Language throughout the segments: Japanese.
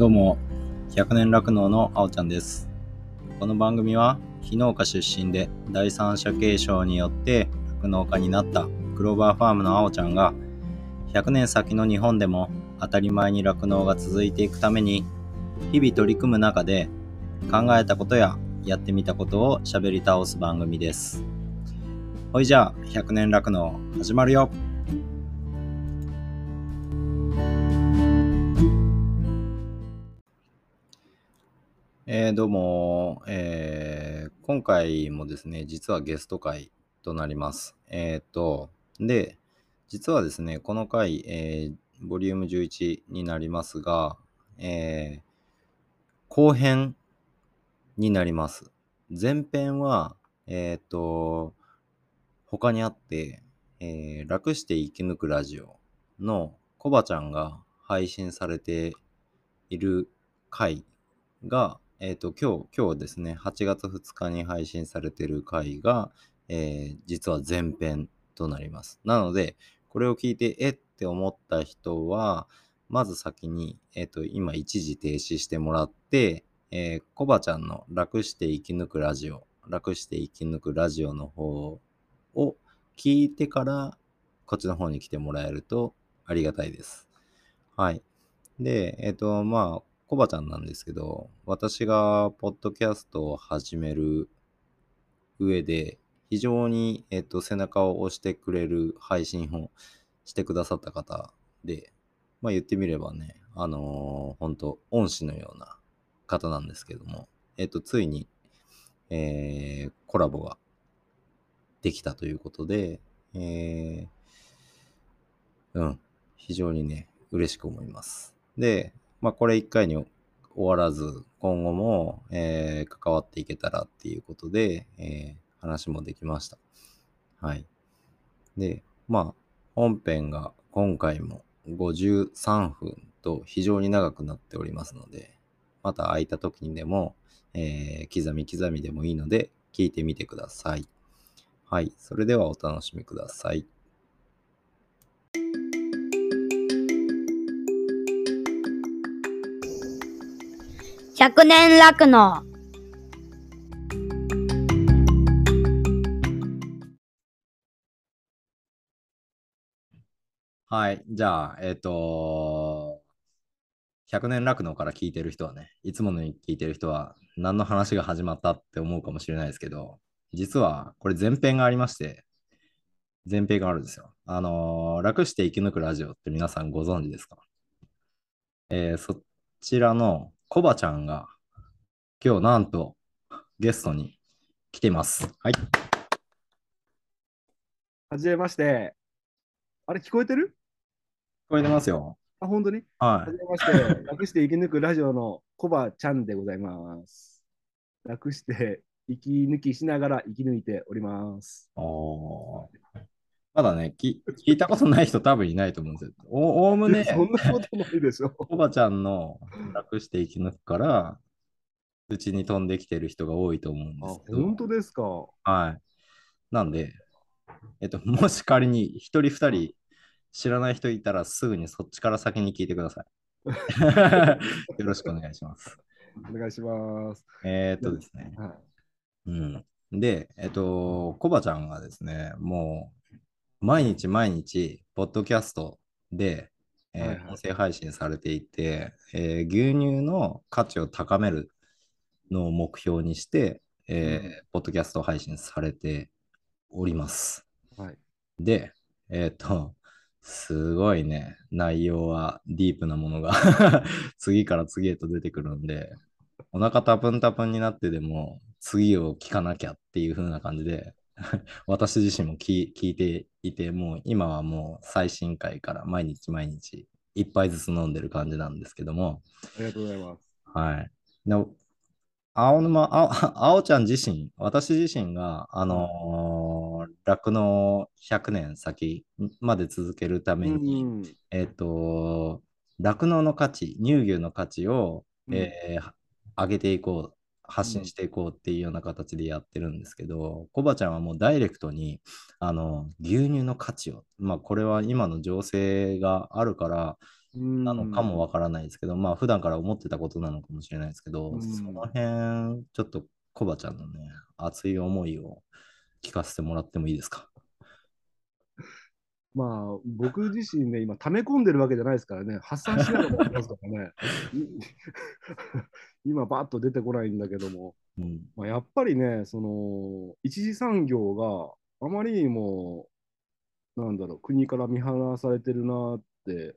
どうも、100年酪農のあおちゃんです。この番組は、非農家出身で第三者継承によって酪農家になったクローバーファームのあおちゃんが、100年先の日本でも当たり前に酪農が続いていくために、日々取り組む中で考えたことややってみたことを喋り倒す番組です。ほいじゃあ、100年酪農始まるよえどうも、えー今回もですね、実はゲスト会となります。えっ、と、で、実はですね、この回、えーボリューム11になりますが、えー後編になります。前編は、えっ、と、他にあって、えー楽して生き抜くラジオのコバちゃんが配信されている回が、えっ、と、今日、今日ですね、8月2日に配信されている回が、えー実は前編となります。なので、これを聞いて、えって思った人は、まず先に、えっ、と、今一時停止してもらって、えー、コバちゃんの楽して生き抜くラジオ、楽して生き抜くラジオの方を聞いてから、こっちの方に来てもらえるとありがたいです。はい。で、えっ、と、まあ、コバちゃんなんですけど、私がポッドキャストを始める上で、非常に、えっ、と、背中を押してくれる配信をしてくださった方で、まあ言ってみればね、あのー本当恩師のような方なんですけども、えっ、と、ついに、えーコラボができたということで、えーうん、非常にね、嬉しく思います。で、まあこれ一回に終わらず、今後も、えー関わっていけたらっていうことで、えー話もできました。はい。で、まあ、本編が今回も53分と非常に長くなっておりますので、また空いた時にでも、えー刻み刻みでもいいので、聞いてみてください。はい。それではお楽しみください。100年酪農はい。じゃあ、えっ、と、100年酪農から聞いてる人はね、いつものに聞いてる人は、何の話が始まったって思うかもしれないですけど、実はこれ前編がありまして、前編があるんですよ。あのー楽して生き抜くラジオって皆さんご存知ですか？えーそちらのコバちゃんが、今日なんとゲストに来てます。はい。はじめまして。あれ、聞こえてる？聞こえてますよ。あ、本当に？ははじめまして。楽して生き抜くラジオのコバちゃんでございます。楽して生き抜きしながら生き抜いております。おーまだね、き聞いたことない人多分いないと思うんですよ。おおおむね、そんなことないでしょ。おばちゃんの楽して生き抜くから、うちに飛んできてる人が多いと思うんあ、ですけど、本当ですか？はい。なんで、えっと、もし仮に一人二人知らない人いたらすぐにそっちから先に聞いてください。よろしくお願いします。お願いします。えーっとですね。はうん。で、えっと、コバちゃんがですね、もう、毎日毎日、ポッドキャストで、えーはいはい音声配信されていて、えー牛乳の価値を高めるのを目標にして、えーポッドキャスト配信されております。い。はい。で、えっと、すごいね、内容はディープなものが 次から次へと出てくるんで、お腹タプンタプンになってでも次を聞かなきゃっていう風な感じで、私自身も聞聞いていて、もう今はもう最新回から毎日毎日一杯ずつ飲んでる感じなんですけども、ありがとうございます。はい。で青沼、あ 青ちゃん自身、私自身が、あのー酪農100年先まで続けるために、うん。えっ、と、酪農の価値、乳牛の価値を、うんえー上げていこう、発信していこうっていうような形でやってるんですけど、コバちゃんはもうダイレクトに、あの、牛乳の価値を、まあこれは今の情勢があるから、なのかもわからないですけど、まあ普段から思ってたことなのかもしれないですけど、うん。その辺、ちょっとコバちゃんのね、熱い思いを聞かせてもらってもいいですか？まあ、僕自身ね、今、溜め込んでるわけじゃないですからね、発散しながらやってますからね。い 今、バーッと出てこないんだけども、うん。まあ、やっぱりね、その、一次産業があまりにも、なんだろう、国から見放されてるなって、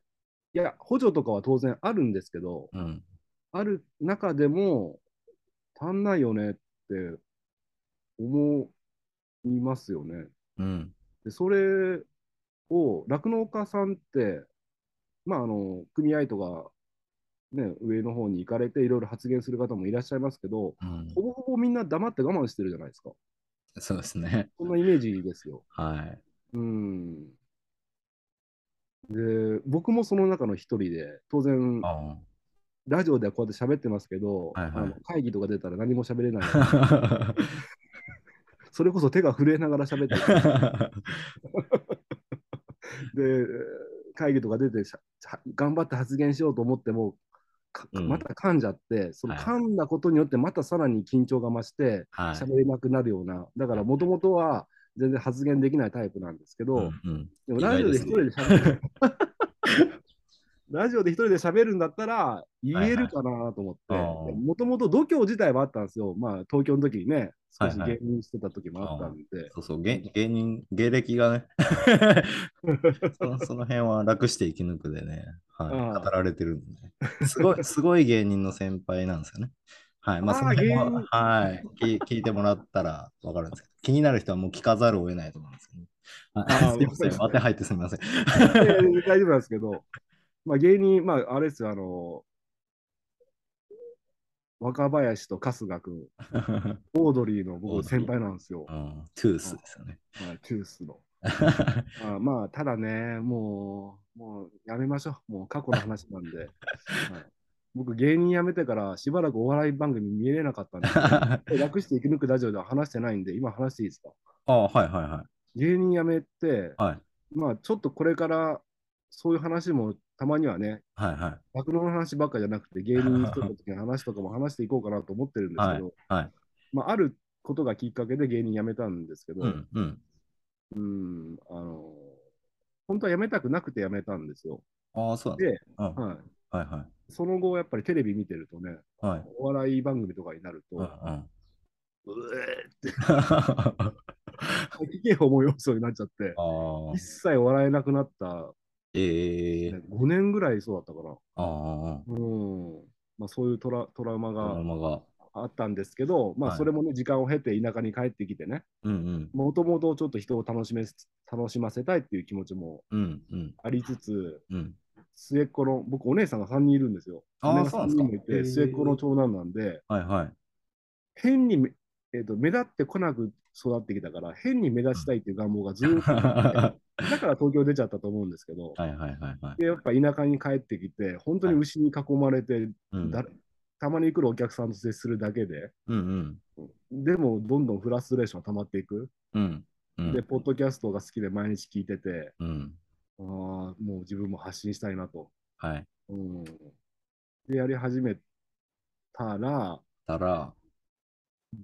いや、補助とかは当然あるんですけど、うん。ある中でも、足んないよねって思いますよね。うん。でそれを酪農家さんって、まあ、あの組合とか、ね、上の方に行かれていろいろ発言する方もいらっしゃいますけど、うんほぼほぼみんな黙って我慢してるじゃないですか。そうですね。そんなイメージですよ。はい。うん。で、僕もその中の一人で、当然、あラジオではこうやって喋ってますけど、はいはいあの会議とか出たら何も喋れない。あ。それこそ手が震えながら喋ってる で、会議とか出てしゃは頑張って発言しようと思っても、また噛んじゃって、そのはい噛んだことによって、またさらに緊張が増して、はい。喋れなくなるような、だからもともとは全然発言できないタイプなんですけど、うんうんでもラジオで一人で喋る。ラジオで一人で喋るんだったら言えるかなと思って、もともと度胸自体はあったんですよ。まあ東京の時にね、少しはいはい。芸人してた時もあったんで。そうそう、芸芸人、芸歴がね。その、その辺は楽して生き抜くでね、はい、語られてるんで、すごい、すごい芸人の先輩なんですよね。はい、まあ、その辺ははい。聞、聞いてもらったらわかるんですけど、気になる人はもう聞かざるを得ないと思うんですけど、はい。ああ すいません、当て入ってすみません。大丈夫なんですけど、まあ、芸人、まあ、あれですよ、あの、若林と春日君、オードリーの僕、先輩なんですよ、うん、トゥースですよね。まあ、トゥースの。あまあ、ただね、もう、もうやめましょう。もう過去の話なんで。はい、僕、芸人辞めてからしばらくお笑い番組見れなかったんで、楽して生き抜くラジオでは話してないんで、今話していいですか？ああ、はいはいはい。芸人辞めて、はいまあ、ちょっとこれからそういう話もたまにはね、はいはい。酪農の話ばっかじゃなくて、芸人にしてた時の話とかも話していこうかなと思ってるんですはいけど、はい。まあ、あることがきっかけで芸人辞めたんですけど、うんうん。うんあの本当は辞めたくなくて辞めたんですよ。ああ、そうで。うんはい、はいはい。その後、やっぱりテレビ見てるとね、はい。お笑い番組とかになると、うんうん。うえーって、吐き気を思い起そうになっちゃって、一、切笑えなくなった、ええね5年ぐらいそうだったかな。ああ、うんまあ、そういうトラトラウマが。あったんですけど、まあ、はいそれもね、時間を経て田舎に帰ってきてね、うんもともとちょっと人を楽しめ楽しませたいっていう気持ちもうん。うんうんありつつ、うん。末っ子の、僕、お姉さんが3人いるんですよ。あー姉が3そうなんですか人もいて、末っ子の長男なんで、はいはい。変にめ、えーと目立ってこなく育ってきたから、変に目立ちたいっていう願望がずーっとあって、だから東京出ちゃったと思うんですけど、はいはいはいはい。でやっぱ田舎に帰ってきて、本当に牛に囲まれて、うんだたまに来るお客さんと接するだけで、うんうん。でもどんどんフラストレーションが溜まっていく。うん。うん。で、ポッドキャストが好きで毎日聞いてて、うん。ああ、もう自分も発信したいなと。はい。うん、で、やり始めたら、たら、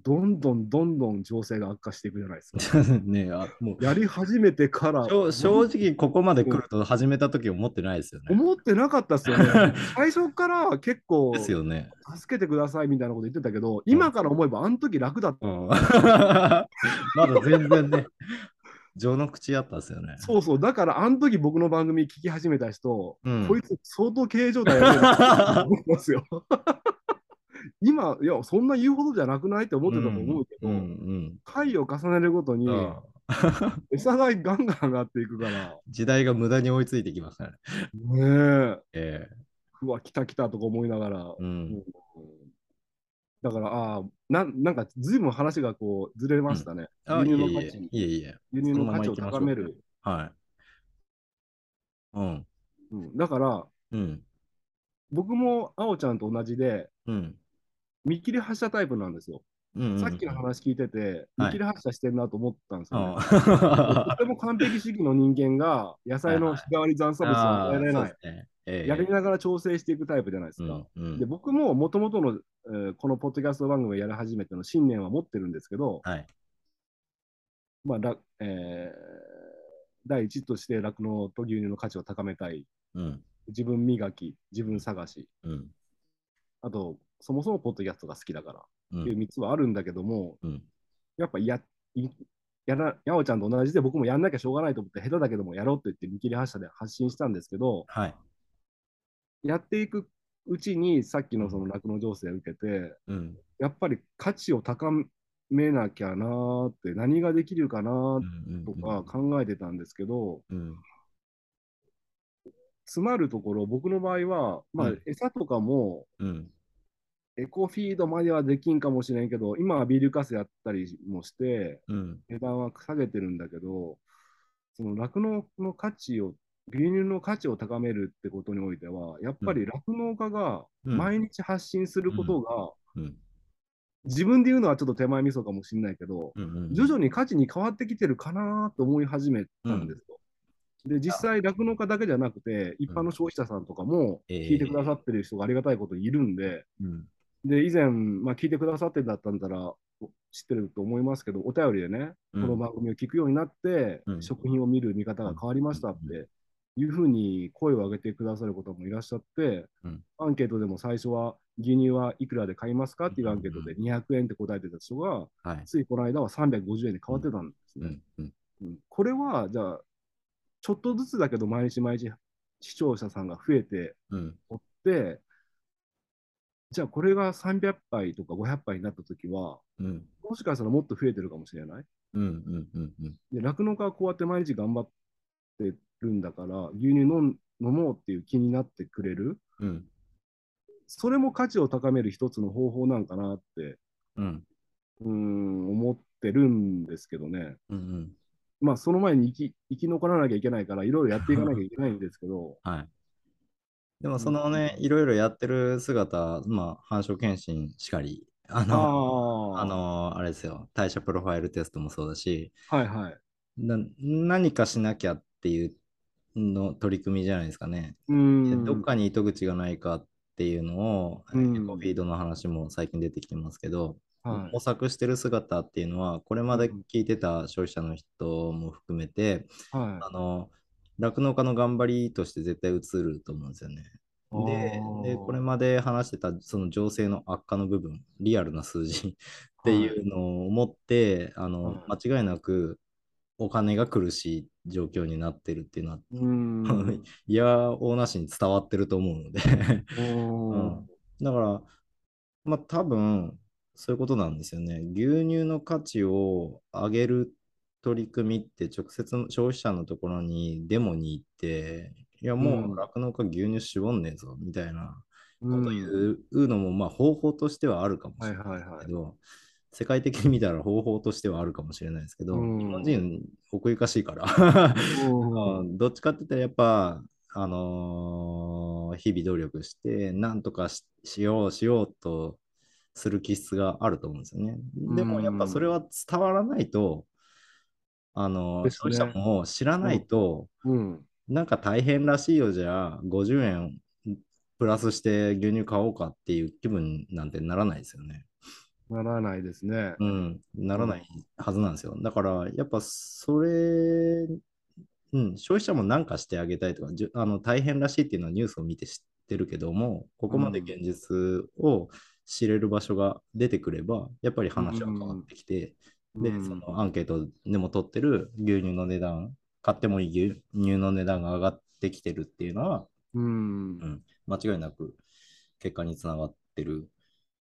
どんどんどんどん情勢が悪化していくじゃないですか。ねあもうやり始めてから、正正直ここまで来ると始めた時思ってないですよね。思ってなかったですよね。最初から結構、ですよね。助けてくださいみたいなこと言ってたけど、今から思えばあの時楽だった。うん まだ全然ね、情の口やったんですよね。そうそう、だからあの時僕の番組聞き始めた人、うんこいつ相当経営状態やべえなと思いますよ。今、いや、そんな言うほどじゃなくないって思ってたと思うけど、うんうん回を重ねるごとにうん 餌代ガンガン上がっていくから、時代が無駄に追いついてきましたね。ねえ、えうわ、来た来たとか思いながら、えうんだから、ああ、なんなんかずいぶん話がこうずれましたね。あ、い輸入の価値、いえいえ。輸入の価値を高める。はい。うん。うん、だから、うん。僕もあおちゃんと同じで、うん。見切り発車タイプなんですよ。うんうんさっきの話聞いてて、見切り発車してんなと思ったんですよね。あとて も完璧主義の人間が野菜の日替わり残差物を与えられない、ねええやりながら調整していくタイプじゃないですか。うんうんで僕ももともとの、えーこのポッドキャスト番組をやり始めての信念は持ってるんですけど、はい。まあらえー第一として酪農と牛乳の価値を高めたい、うん。自分磨き、自分探し、うん。あと、そもそもポッドキャストが好きだからうん。っていう3つはあるんだけども、うん。やっぱや、いやら、やおちゃんと同じで僕もやんなきゃしょうがないと思って、下手だけどもやろうと言って見切り発車で発信したんですけど、はい。やっていくうちにさっきのその酪農情勢を受けて、うん。やっぱり価値を高めなきゃなーって、何ができるかなーうんとか考えてたんですけど、うん。詰まるところ、僕の場合は、まあうん、餌とかも、うん。エコフィードまではできんかもしれんけど、今はビールカスやったりもして、うん。値段は下げてるんだけど、その酪農の価値を、牛乳の価値を高めるってことにおいては、やっぱり酪農家がうん毎日発信することが、うん。自分で言うのはちょっと手前味噌かもしれないけど、うん。徐々に価値に変わってきてるかなと思い始めたんですよ。で、実際、酪農家だけじゃなくて、一般の消費者さんとかも、ええ聞いてくださってる人がありがたいこといるんで、うん。で、以前、まあ、聞いてくださってんだったんだら、知ってると思いますけど、お便りでね、うん。この番組を聞くようになって、うん。食品を見る見方が変わりましたっていうふうに声を上げてくださる方もいらっしゃって、うん。アンケートでも最初は牛乳はいくらで買いますかっていうアンケートで200円って答えてた人が、はい。ついこの間は350円に変わってたんですね。これは、じゃあ、ちょっとずつだけど毎日毎日視聴者さんが増えてうん。おって、じゃあこれが300杯とか500杯になったときは、うん。もしかしたらもっと増えてるかもしれない？うん。うん。うん。うん。で、酪農家はこうやって毎日頑張ってるんだから、牛乳飲もうっていう気になってくれる？うん。それも価値を高める一つの方法なんかなって、うん。うーん、思ってるんですけどね。うん。まあ、その前に生き生き残らなきゃいけないから、いろいろやっていかなきゃいけないんですけど、はい。でもそのね、いろいろやってる姿、まあ、繁殖検診しかり、あの、ああの、あれですよ、代謝プロファイルテストもそうだし、はいはい。な何かしなきゃっていうの取り組みじゃないですかね。うーん。どっかに糸口がないかっていうのを、うん。エコフィードの話も最近出てきてますけど、はい。模索してる姿っていうのは、これまで聞いてた消費者の人も含めて、はい。あの、酪農家の頑張りとして絶対映ると思うんですよね。でで、これまで話してたその情勢の悪化の部分、リアルな数字 っていうのを持って、あのは間違いなくお金が苦しい状況になってるっていうのは。いやおうなしに伝わってると思うので、ううんだから、まあ多分そういうことなんですよね。牛乳の価値を上げる取り組みって直接消費者のところにデモに行って、いやもう酪農家牛乳絞んねえぞみたいなことうん言うのもまあ方法としてはあるかもしれないけど、世界的に見たら方法としてはあるかもしれないですけど、うん。日本人奥ゆかしいから、どっちかって言ったらやっぱ、あのー日々努力して、なんとかししようしようとする気質があると思うんですよね。でもやっぱそれは伝わらないと、あのね消費者も知らないと、うん。なんか大変らしいよじゃあ、50円プラスして牛乳買おうかっていう気分なんてならないですよね。ならないですね。うん、ならないはずなんですよ。だから、やっぱそれ、うん、消費者も何かしてあげたいとか、じゅあの大変らしいっていうのはニュースを見て知ってるけども、ここまで現実を知れる場所が出てくれば、やっぱり話は変わってきて、で、うんそのアンケートでも取ってる牛乳の値段、買ってもいい牛乳の値段が上がってきてるっていうのは、うんう。ん、間違いなく結果につながってる。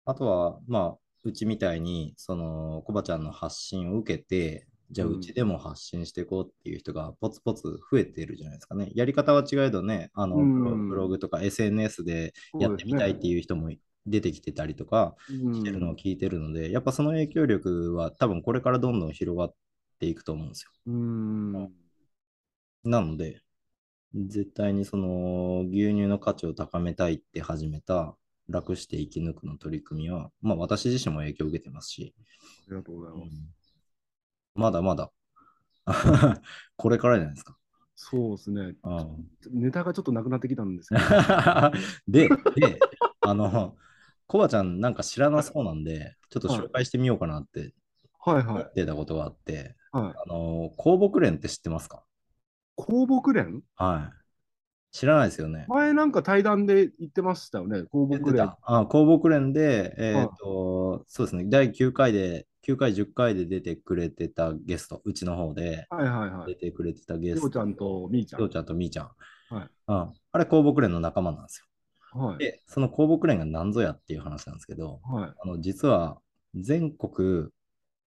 あとは、まあ、うちみたいに、その、コバちゃんの発信を受けて、じゃあうちでも発信していこうっていう人がポツポツ増えてるじゃないですかね。やり方は違えどね、あの、うんブロブログとか SNS でやってみたいっていう人も出てきてたりとかしてるのを聞いてるので、やっぱその影響力は多分これからどんどん広がっていくと思うんですよ。うん。なので、絶対にその牛乳の価値を高めたいって始めた楽して生き抜くの取り組みは、まあ私自身も影響を受けてますし、ありがとうございます。まだまだ これからじゃないですか。そうですね。うんネタがちょっとなくなってきたんですけど。で、で、あの、コバちゃんなんか知らなそうなんで、ちょっと紹介してみようかなってはいはい。思ってたことがあって、はい、あの、公木連って知ってますか？公木連はい。知らないですよね。前なんか対談で言ってましたよね。公言っ木連。てたあ公木連で、えっ、と、そうですね、第9回で、9回、10回で出てくれてたゲスト、うちの方ではいはいはい。出てくれてたゲスト、りょうちゃんとみーちゃん。りょうちゃんとみーちゃん。はいうん、あれ、公木連の仲間なんですよ。はい。で、その公木連が何ぞやっていう話なんですけど、はい。あの実は全国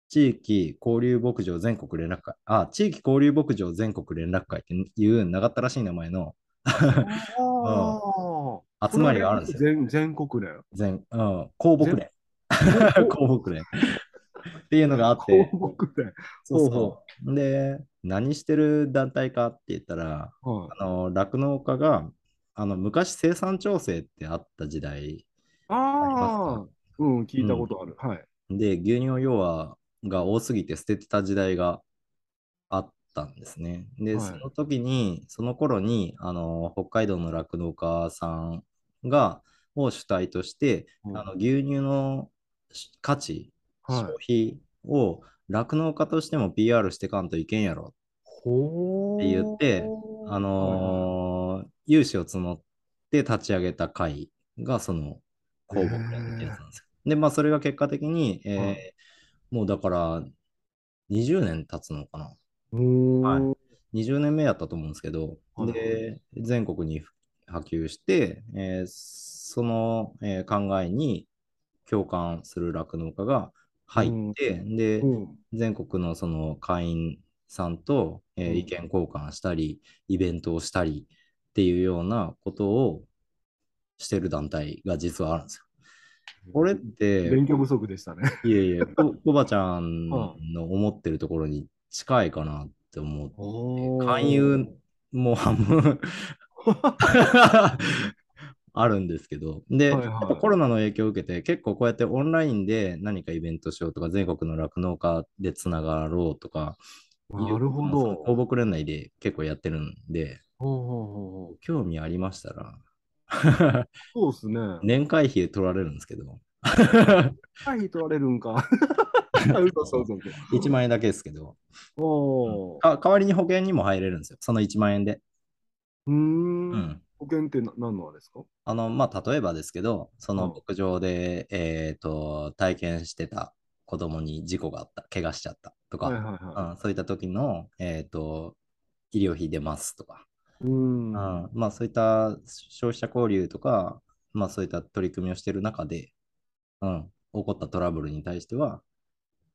地域交流牧場全国連絡会、あ、地域交流牧場全国連絡会っていう長ったらしい名前のああ。集まりがあるんですよ。全全国連？全、うん、公木連。公木連。っていうのがあって、公木連。そうほそう。で、何してる団体かって言ったら、はい。あの酪農家があの昔生産調整ってあった時代ああ。うん、聞いたことある。はい。で、牛乳用はが多すぎて捨ててた時代があったんですね。で、はいその時に、その頃に、あの、北海道の酪農家さんが、を主体として、うんあの牛乳のし価値、はい消費を酪農家としても PR してかんといけんやろほって言って、あのー融資を募って立ち上げた会がその公募連ってやつなんですよ。で、まあそれが結果的に、えーはい。もうだから20年経つのかな。ははい。20年目やったと思うんですけど、はい。で、全国に波及して、えーその、えー考えに共感する酪農家が入って、で、うん。全国のその会員さんと、えーうん。意見交換したり、イベントをしたりっていうようなことをしてる団体が実はあるんですよ。これって、勉強不足でしたね。いえいえ、こコバちゃんの思ってるところに近いかなって思って、勧誘も半分 あるんですけど、で、はいはいコロナの影響を受けて、結構こうやってオンラインで何かイベントしようとか、全国の酪農家でつながろうとか、なるほど。公木連内で結構やってるんで、ほうほうほうほう興味ありましたら、そうですね。年会費取られるんですけど、会費取られるんか。嘘そうそうそう。1万円だけですけど、おーか代わりに保険にも入れるんですよ、その1万円で。うー。うんん。保険ってな何のあれですか？あの、まあ、例えばですけど、そのうん牧場で、えっと、体験してた子供に事故があった、怪我しちゃったとか、そういった時の、えっと、医療費出ますとか、い。うーん。うんまあ、そういった消費者交流とか、まあ、そういった取り組みをしている中で、うん、起こったトラブルに対しては、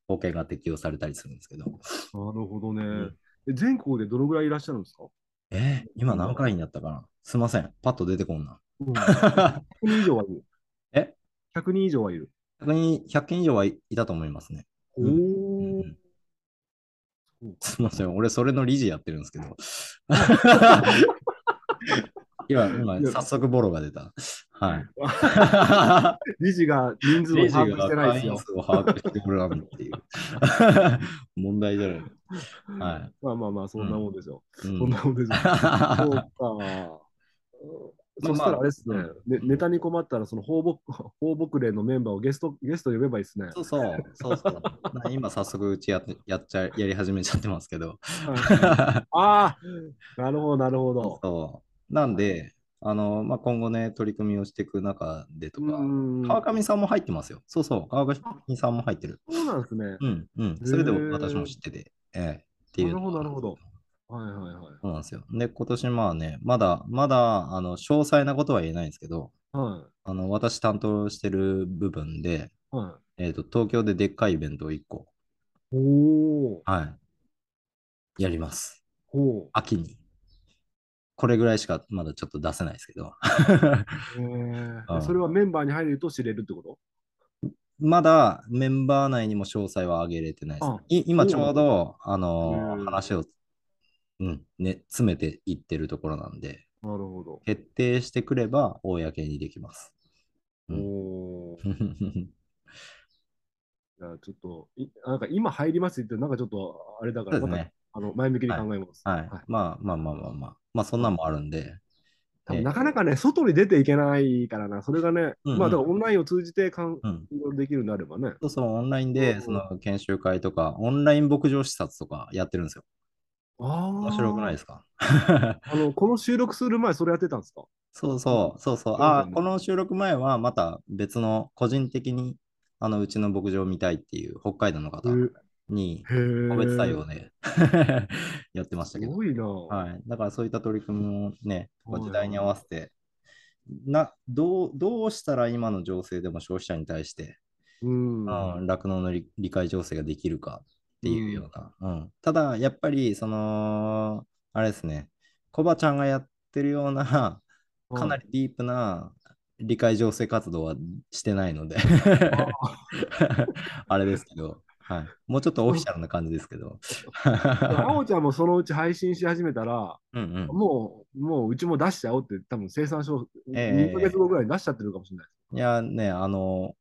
保険が適用されたりするんですけど、なるほどねん。え全国でどのぐらいいらっしゃるんですか？えー今何回になったかな？すいません、パッと出てこんな。うん。100人以上はいる。え ?100 人以上はいる。100人 ?100 件以上はいいたと思いますね。おうんおうん。すみません、俺それの理事やってるんですけど。今、今早速ボロが出た。はい。理事が人数を把握しがてないですよ。会員数を把握してくれないっていう。問題じゃない。はい。まあまあまあ、そんなもんでしょう。うんそんなもんでしょう。そうか。そしたらあれですね、ねネタに困ったら、その放牧 放牧連のメンバーをゲストゲスト呼べばいいですね。そうそう、そうそう。な今早速うちやってやっちゃやり始めちゃってますけど。ああ、なるほど、なるほど。そう。なんで、あの、まあ、今後ね、取り組みをしていく中でとうか、ん。川上さんも入ってますよ。そうそう、川上さんも入ってる。そうなんですね。うん、うん。それで私も知ってて、ええっていう。なるほど、なるほど。。はいはいはい。そうなんですよ。で、今年まあね、まだ、まだ、あの、詳細なことは言えないんですけど、はあの、私担当してる部分で、い。はえっ、と、東京ででっかいイベントを1個、い。おお。はい、やります。ほ秋に。これぐらいしかまだちょっと出せないですけど。う。へ うんえ。それはメンバーに入ると知れるってこと？まだメンバー内にも詳細は上げれてないですあ。い今ちょうど、あのー話を、うん、ね、詰めていってるところなんで、なるほど。決定してくれば公にできます。うんおーじゃあちょっと、いなんか今入りますってなんかちょっとあれだから、また。あの前向きに考えます。はい。まあまあまあまあまあ。まあそんなんもあるんで。多分ええなかなかね、外に出ていけないからな、それがね、うんうんまあだからオンラインを通じてかんうん。いろいろできるようになればね。そうそう、オンラインうんで、その研修会とか、オンライン牧場視察とかやってるんですよ。ああ。面白くないですか？あの、この収録する前、それやってたんですか？そうそう、そうそう。ああ、この収録前はまた別の個人的にあのうちの牧場を見たいっていう北海道の方に。個別対応で やってましたけど。すごいな。はい。だからそういった取り組みもね、時代に合わせて、などうどうしたら今の情勢でも消費者に対して、うん。うん、酪農の理理解情勢ができるかっていうような。うん。ただ、やっぱり、その、あれですね、コバちゃんがやってるような、かなりディープな理解情勢活動はしてないので。あれですけど、はい、もうちょっとオフィシャルな感じですけど。あおちゃんもそのうち配信し始めたら、うんうん、もう、もううちも出しちゃおうって、多分生産書、ええ2ヶ月後ぐらいに出しちゃってるかもしれない。いやね、あの、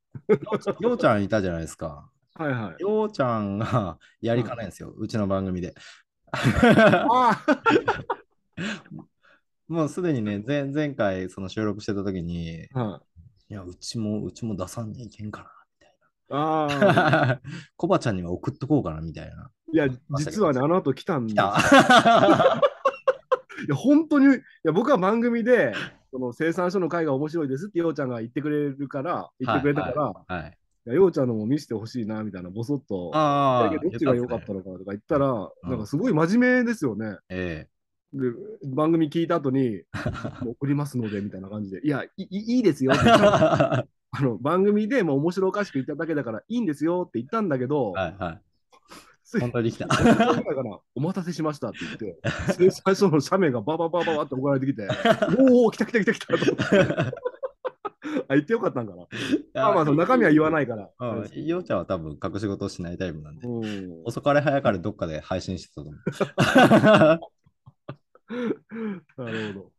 ようちゃんいたじゃないですか。はいはい。ようちゃんが やりかねんですよ、うちの番組で。あ もうすでにね、前前回その収録してた時に、あ、はいや、うちも、うちも出さんにいけんかな、みたいああ。な。コバちゃんには送っとこうかな、みたいな。いや、実はね、あの後来たんです来たいや、本当に、いや、僕は番組で、その生産書の会が面白いですって、ようちゃんが言ってくれるから、言ってくれたから、はいはいはい。いやようちゃんのも見せてほしいな、みたいな、ぼそっと、あどどっちが良かったのかとか言ったら、んなんかすごい真面目ですよね。えで番組聞いた後に、送りますので、みたいな感じで、いや、いいいいですよって あの番組でもう面白おかしく言っただけだから、いいんですよって言ったんだけど、はいはい。本当に来た。10分ぐらいかな、お待たせしましたって言って、生産書の写メがバババババって送られてきて、おお、来た来た来た来たと思って。あ、言ってよかったんかな。まあまあ、その中身は言わないから。うん、ようちゃんは多分隠し事をしないタイプなんで、うん遅かれ早かれどっかで配信してたと思 なるほど。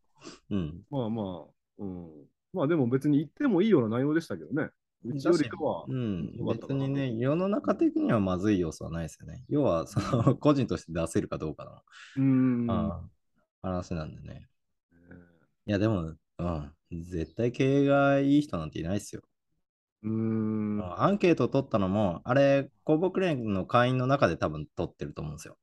う。うん。まあまあ、うん。まあでも別に言ってもいいような内容でしたけどね。うちよりかはう。ん別にね、世の中的にはまずい要素はないですよね。要は、その個人として出せるかどうかうん。の、うん話なんでね。いや、でも、うん、絶対経営がいい人なんていないですよ。うん。アンケートを取ったのも、あれ、公募連の会員の中で多分取ってると思うんですよ。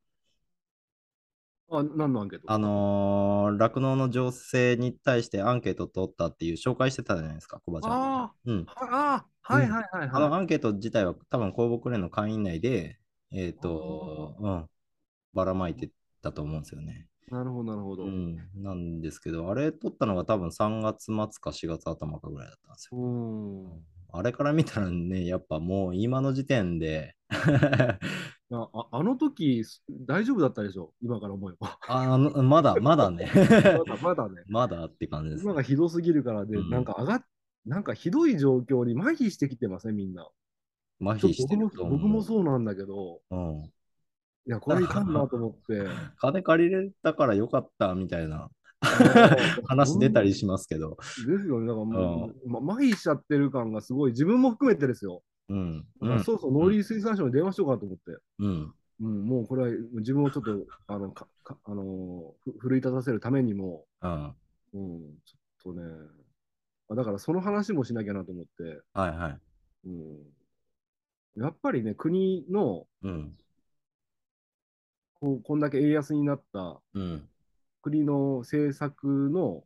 あ、何のアンケート？あのー、酪農の情勢に対してアンケートを取ったっていう紹介してたじゃないですか、コバちゃん。あうん。あ、ああ、はいはいはいあのはアンケート自体は多分公募連の会員内で、えっ、と、うん、ばらまいてたと思うんですよね。い。なるほど、なるほど。うん。なんですけど、あれ取ったのが多分3月末か4月頭かぐらいだったんですよ。うん。あれから見たらね、やっぱもう今の時点であああの時、大丈夫だったでしょ？今から思えば。あの、まだ、まだね。まだまだね。まだって感じです、今がひどすぎるからで、うんなんか上がっ、なんかひどい状況に麻痺してきてません、みんな。麻痺してる。僕もそうなんだけど、うん。いや、これいかんなと思って。金借りれたからよかったみたいな 話出たりしますけど。ですよね。だからもう、ま、麻痺しちゃってる感がすごい、自分も含めてですよ。うん。そうそう、農林水産省に電話しようかと思って。うん。うん、もうこれは自分をちょっと、あの、かかあのふ奮い立たせるためにも、うん。うん、ちょっとね、あだからその話もしなきゃなと思って、はいはい。うん、やっぱりね、国のうん。こうこんだけ円安になったうん。国の政策の。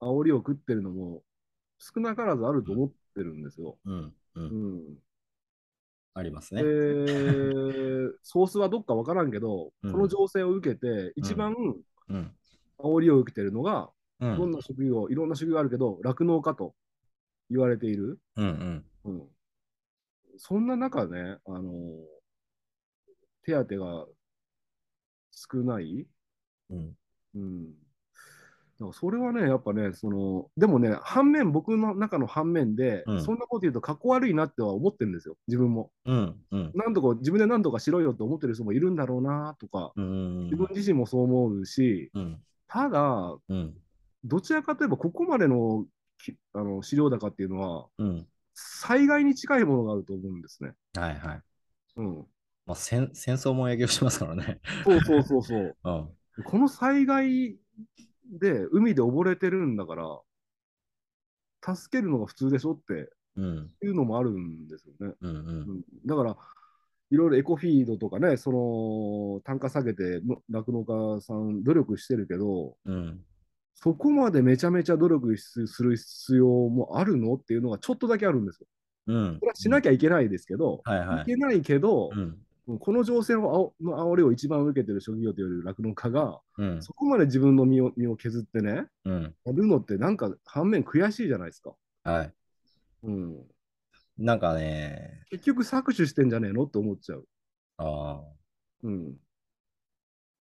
煽りを食ってるのも少なからずあると思ってるんですよ。うん。う。うんん、ありますでね。、ソースはどっかわからんけど、うんこの情勢を受けて、一番うん。煽りを受けてるのが、うん。どんな職業、いろんな職業あるけど、酪農家と言われている。うん。うん、そんな中ね、あの手当が少ない、うん。うん、だからそれはね、やっぱね、そのでもね、反面、僕の中の反面で、うんそんなこと言うと、かっこ悪いなっては思ってるんですよ、自分も。うん。うん。なんとか自分で何とかしろよって思ってる人もいるんだろうなとか、うん。自分自身もそう思うし、うん。ただ、うん。どちらかといえば、ここまでのきあの飼料高っていうのは、うん。災害に近いものがあると思うんですね。はいはい。うん。まあ、戦戦争も影響しますからね。そうそうそうそう。うん。この災害で海で溺れてるんだから、助けるのが普通でしょってうん。いうのもあるんですよね。うん。うんう。ん、だから、いろいろエコフィードとかね、その単価下げての酪農家さん努力してるけど、うん。そこまでめちゃめちゃ努力すする必要もあるの？っていうのがちょっとだけあるんですよ。うん。これはしなきゃいけないですけど、はいはいいけないけど、うん。この情勢のあおの煽りを一番受けてる職業という酪農家が、うん。そこまで自分の身を身を削ってね、うん。やるのってなんか反面悔しいじゃないですか。はい。うん、なんかね、結局搾取してんじゃねえのって思っちゃう。ああ、うん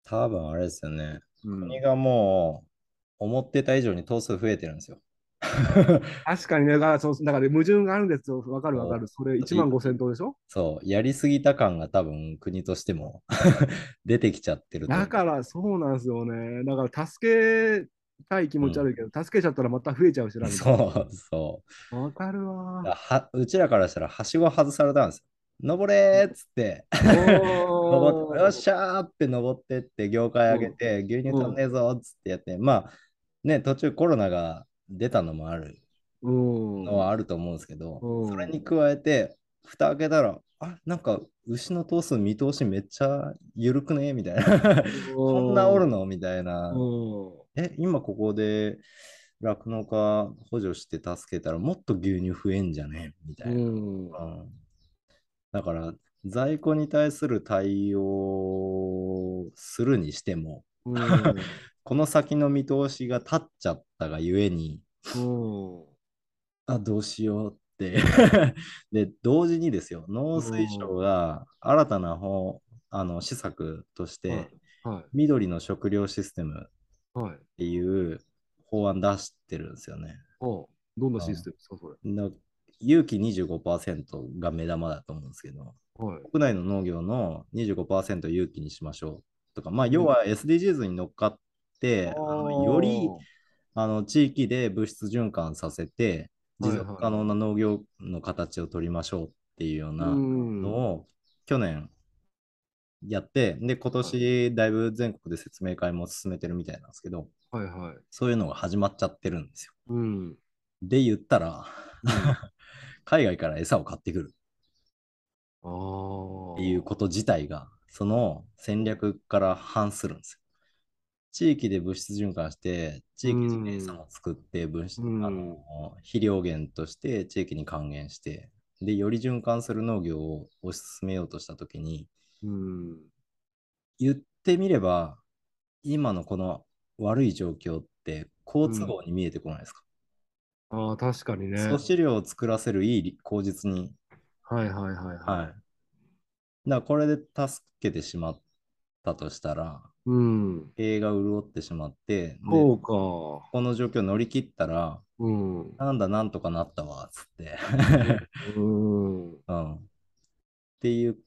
多分あれですよね。うん、国がもう思ってた以上に頭数増えてるんですよ。確かにね、だからそうだから矛盾があるんですよ。わかるわかる。それ1万5000頭でしょ？そう、やりすぎた感が多分国としても 出てきちゃってるだからそうなんですよね。だから助けたい気持ち悪いけど、助けちゃったらまた増えちゃうしな。そうそう。なわかるわ。はうちらからしたらはしご外されたんですよ。登れーっつって、お 登ってよっしゃゃーって登ってって業界上げて、牛乳足んねえぞっつってやって、まあね、途中コロナが出たのもあるうん。のはあると思うんですけど、うんそれに加えて、蓋開けたら、あなんか牛の頭数見通しめっちゃ緩くね？みたいな。こんなおるの？みたいな。うん。え、今ここで酪農家補助して助けたらもっと牛乳増えんじゃね？みたいな。だから、在庫に対する対応をするにしても、うん。この先の見通しが立っちゃったがゆえに、うん。あ、どうしようって。で、同時にですよ、農水省が新たな方あの施策として、はい。緑の食料システムっはい。ていう法案出してるんですよね。おどんなシステムですか、それ。の有機25%が目玉だと思うんですけど、はい。国内の農業の25%有機にしましょうとか、まあ、要は SDGs に乗っかって、あのよりあの地域で物質循環させて、持続可能な農業の形を取りましょうっていうようなうんのを去年やって、で、今年だいぶ全国で説明会も進めてるみたいなんですけど、はいはい。そういうのが始まっちゃってるんですよ。うん。で、言ったら、海外から餌を買ってくる。っていうこと自体が、その戦略から反するんですよ。地域で物質循環して、地域で餌も作って物質、うんあの肥料源として地域に還元して、で、より循環する農業を推し進めようとしたときに、うん。言ってみれば、今のこの悪い状況って好都合に見えてこないですか？ああ、確かにね。粗飼料を作らせるいい口実にはいはいはいはい。はい。だからこれで助けてしまったとしたら、うん。経営が潤ってしまって、でそうか。この状況を乗り切ったら、うん。なんだ、なんとかなったわ、つって。うん。うん。っていう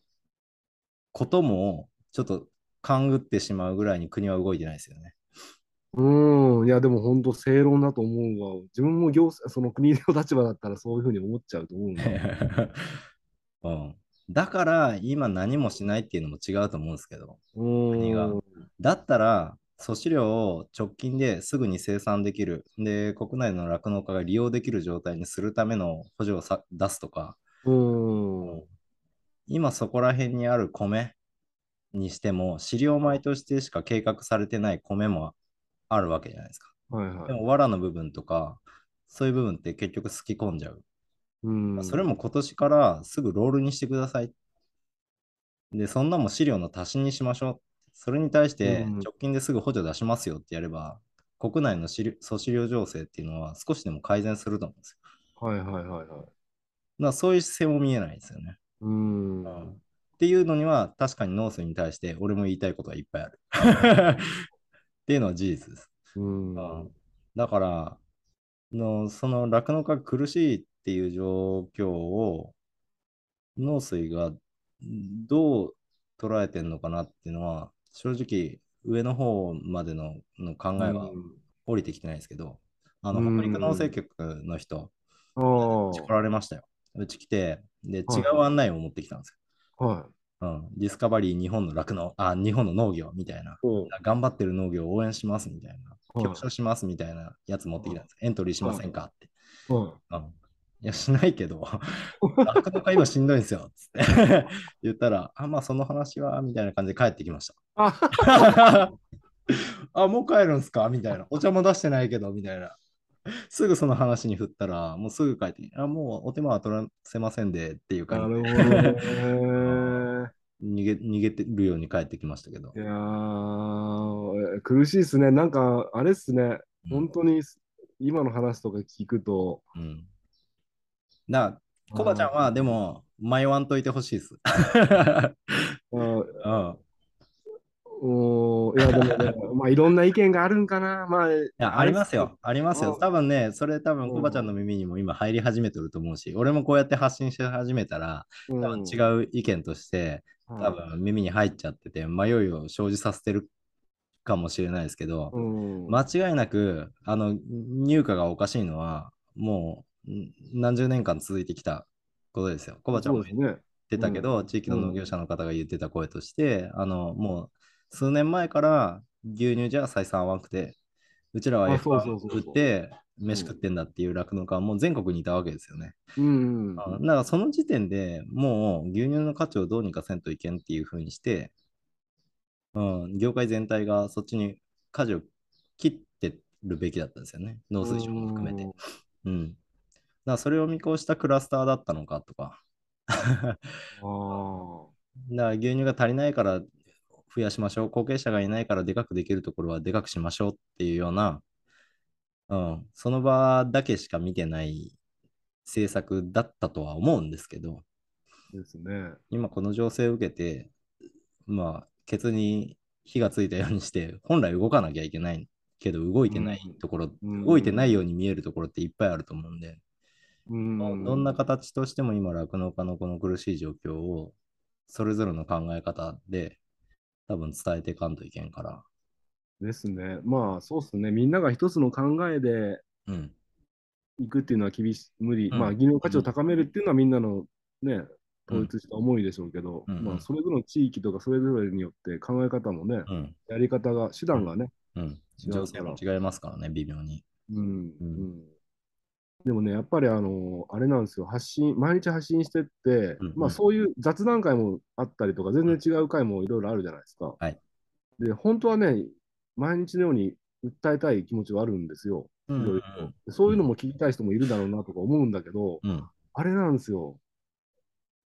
ことも、ちょっと勘ぐってしまうぐらいに国は動いてないですよね。うん。いや、でも本当正論だと思うわ。自分も行政、その国の立場だったらそういうふうに思っちゃうと思う。うん。だから、今何もしないっていうのも違うと思うんですけど、うん。がだったら、粗飼料を直近ですぐに生産できる、で、国内の酪農家が利用できる状態にするための補助をさ出すとか、うん。今そこら辺にある米にしても、飼料米としてしか計画されてない米もあるわけじゃないですか。はいはいで。も、藁の部分とか、そういう部分って結局すき込んじゃう。うん。それも今年からすぐロールにしてください。で、そんなもん飼料の足しにしましょう。それに対してうん直近ですぐ補助出しますよってやれば、国内の飼料粗飼料情勢っていうのは少しでも改善すると思うんですよ。はいはいはいはい。だそういう姿勢も見えないですよね。うん。うんっていうのには確かに農水に対して俺も言いたいことがいっぱいある。っていうのは事実です。うん。うんだからの、その酪農家が苦しいっていう状況を農水がどう捉えてるのかなっていうのは、正直上の方までのの考えは降りてきてないですけど、あの、うん北陸農政局の人、あうち来られましたよ。うち来て、で、違はいう案内を持ってきたんですあ。はい。よ。うん。ディスカバリー日本の酪農、あ、日本の農業みたいな。頑張ってる農業を応援しますみたいな。はい表彰しますみたいなやつ持ってきたんです。エントリーしませんかって。はうん。いや、しないけど、酪農家今しんどいんですよ。つって 言ったら、あ、まあその話は、みたいな感じで帰ってきました。い。あ あ、もう帰るんすか？みたいな。お茶も出してないけど、みたいな。すぐその話に振ったら、もうすぐ帰ってあ、もうお手間は取らせませんでっていうな感じでるほどね。逃げ逃げてるように帰ってきましたけどい。やー、苦しいですね。なんか、あれっすね。うん本当に今の話とか聞くと、うん。だから、コバちゃんはでも、迷わんといてほしいです。あ うん。うんいや、でもね、まあ、いろんな意見があるんかな。まあ、いいや、ありますよ。。ありますよ。あ多分ね、それ多分、うんコバちゃんの耳にも今入り始めてると思うし、俺もこうやって発信し始めたら、うん、多分違う意見として、多はい分耳に入っちゃってて、迷いを生じさせてるかもしれないですけど、うん、間違いなく、あの、入荷がおかしいのは、もうん何十年間続いてきたことですよ。コバちゃんも言。ってたけど、地域の農業者の方が言ってた声として、あの、もう数年前から牛乳じゃ採算合わなくて、うちらはあ F1 そうそうそうそう売って飯食ってんだっていう酪農家はもう全国にいたわけですよね。うん。あだからその時点でもう牛乳の価値をどうにかせんといけんっていうふうにして、うん、業界全体がそっちに舵を切ってるべきだったんですよね。農水省も含めて。うん。だそれを見越したクラスターだったのかとか。だ牛乳が足りないから増やしましょう。後継者がいないからでかくできるところはでかくしましょうっていうような、うん、その場だけしか見てない政策だったとは思うんですけど、ですね。今この情勢を受けて、まあ、ケツに火がついたようにして、本来動かなきゃいけないけど、動いてないところ、うん動いてないように見えるところっていっぱいあると思うんで、うん。どんな形としても今、酪農家のこの苦しい状況を、それぞれの考え方で、多分伝えていかんといけんから。ですね。まあ、そうですね。みんなが一つの考えでうん。いくっていうのは厳しい、無理。うんまあ、技能価値を高めるっていうのはみんなのね、統一した思いでしょうけど、うんうんまあ、それぞれの地域とかそれぞれによって考え方もね、うん。やり方が、手段がね、うん。違うから情勢も違いますからね、微妙に。うん。うんうんでもね、やっぱりあの、あれなんですよ、発信、毎日発信してって、うんうんまあそういう雑談会もあったりとか、全然違う会もいろいろあるじゃないですか。はいで、本当はね、毎日のように訴えたい気持ちはあるんですよ。うんいろいろでそういうのも聞きたい人もいるだろうなとか思うんだけど、うん。あれなんですよ。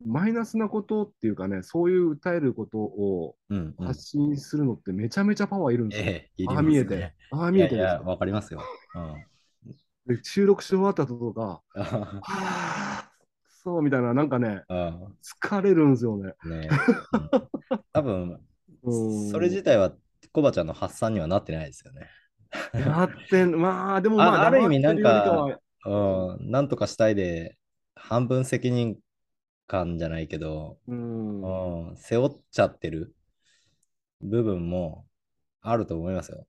マイナスなことっていうかね、そういう訴えることを。発信するのってめちゃめちゃパワーいるんですよ。ああ見えて。。ああ見えてわかりますよ。うん。で収録し終わった後とか、はあ、そうみたいな、なんかね、うん疲れるんですよね。ねうん多分、うんそれ自体はコバちゃんの発散にはなってないですよね。やってん、まあ、でもまあ、あある意味なんかうん、なんとかしたいで、半分責任感じゃないけど、うん、うん、背負っちゃってる部分もあると思いますよ。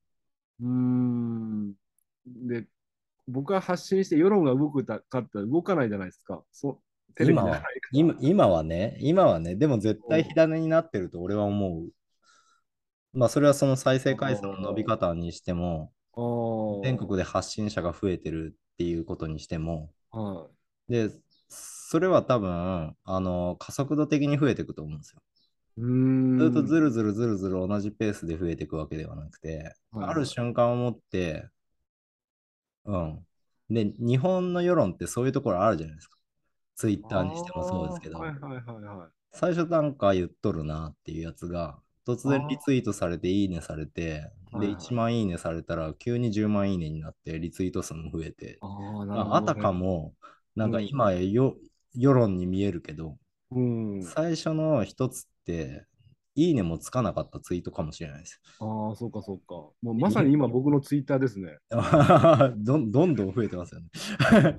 うん。で、僕は発信して世論が動くかったら動かないじゃないですか。そうテレビじゃないから。今今はね、今はね、でも絶対火種になってると俺は思う。まあ、それはその再生回数の伸び方にしても、全国で発信者が増えてるっていうことにしても、はで、それは多分、あの、加速度的に増えていくと思うんですよ。ずっとずるずるずるずる同じペースで増えていくわけではなくて、はい。ある瞬間をもって、うん。で、日本の世論ってそういうところあるじゃないですか。ツイッターにしてもそうですけど、はいはいはいはい。最初なんか言っとるなっていうやつが、突然リツイートされて、いいねされて、で、はいはい1万いいねされたら、急に10万いいねになって、リツイート数も増えて。ああたかも、なんか今よ、世論に見えるけど、うん。最初の一つって、いいねもつかなかったツイートかもしれないです。ああ、そうかそうか。もうまさに今僕のツイッターですね。どんどんどん増えてますよね。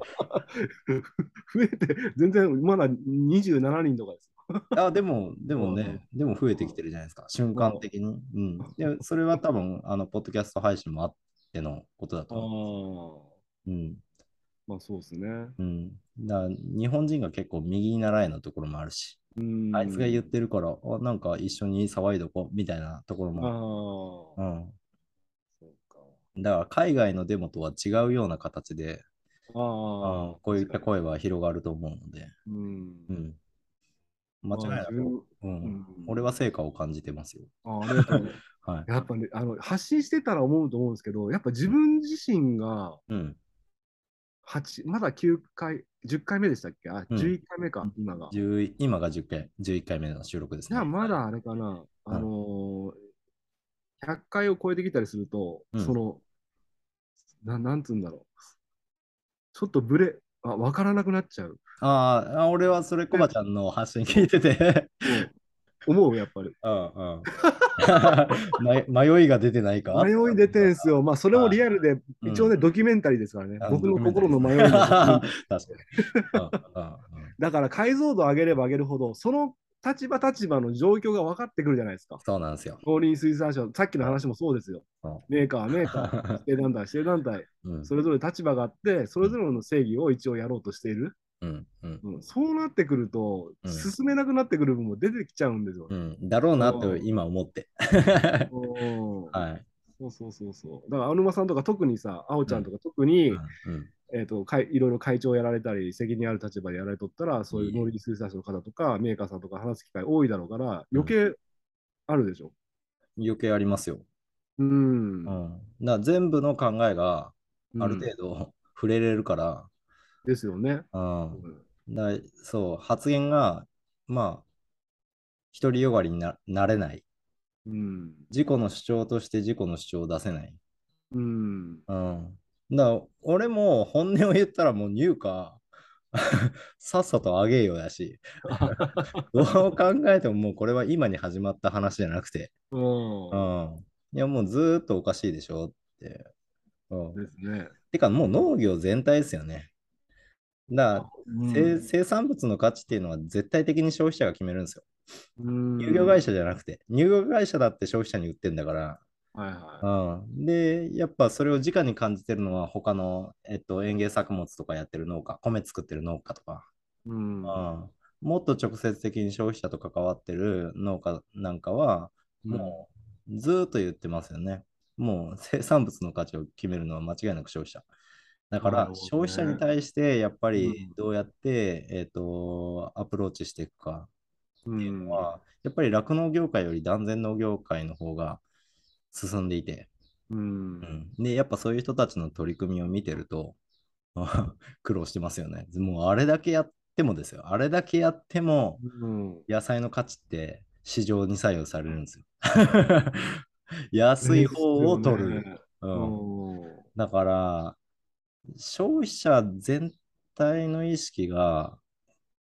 増えて、全然まだ27人とかです。あでも、でもね、でも増えてきてるじゃないですか、瞬間的に。うん。でそれは多分、あの、ポッドキャスト配信もあってのことだと思う。うん。まあそうですね。うん。だ日本人が結構右に習えのところもあるし、うん。あいつが言ってるから、あ、なんか一緒に騒いどこうみたいなところも。うん。そうか。だから海外のデモとは違うような形で、ああうん、こういった声は広がると思うので、うん。うん。間違いなく、う、うんん俺は成果を感じてますよ。あありがとう。はい。やっぱね、あの発信してたら思うと思うんですけど、やっぱ自分自身がうん。8まだ9回、10回目でしたっけ？あ、うん。11回目か、今が。10今が10回、11回目の収録ですね。じゃあまだあれかな、あのー、100回を超えてきたりすると、うん。その、ななんつうんだろう。ちょっとブレ、あ、わからなくなっちゃう。あーあ、俺はそれ、コバちゃんの発信聞いてて、思う、やっぱり。う んうん。ま 迷いが出てないか？迷い出てんすよ。まあ、それもリアルで、うん一応ね、ドキュメンタリーですからね。あ僕の心の迷い だから解像度上げれば上げるほど、その立場立場の状況が分かってくるじゃないですか。そうなんですよ。農林水産省、さっきの話もそうですよ。うんメーカー、メーカー、指定団体、指定団体、うんそれぞれ立場があって、それぞれの正義を一応やろうとしている。うんうんうん、そうなってくると、うん進めなくなってくる部分も出てきちゃうんですよう。ん、だろうなと今思って。うん はい。そうそうそうそう。だから、青沼さんとか特にさ、あおちゃんとか特に、うんえー、とかいいろいろ会長やられたり、責任ある立場でやられとったら、そういう農林水産省の方とか、メーカーさんとか話す機会多いだろうから、余計あるでしょ。余計ありますよ。うん。ううんん、だから全部の考えがある程度 触れれるから、ですよね。だそう、発言が、まあ、独りよがりにななれない。うん。自己の主張として自己の主張を出せない。うん。うん。だ俺も本音を言ったらもう入荷、さっさとあげようやし、どう考えてももうこれは今に始まった話じゃなくて、うんうん。いや、もうずーっとおかしいでしょって。うん。ですね。てか、もう農業全体ですよね。だうん生生産物の価値っていうのは絶対的に消費者が決めるんですよ。うん乳業会社じゃなくて、乳業会社だって消費者に売ってんだから、はいはうん、で、やっぱそれを直に感じてるのは他の、えっと、園芸作物とかやってる農家、米作ってる農家とか、い。うん。うん、もっと直接的に消費者と関わってる農家なんかは、もうずーっと言ってますよね。もう生産物の価値を決めるのは間違いなく消費者。だから消費者に対してやっぱりうんどうやって、えっとアプローチしていくかうん、っていうのは、やっぱり酪農業界より断然農業界の方が進んでいて、うん。うんで、やっぱそういう人たちの取り組みを見てると、苦労してますよね。もうあれだけやってもですよ。あれだけやっても、うん。野菜の価値って市場に左右されるんですよ。安い方を取る。ねうん、うんだから、消費者全体の意識が、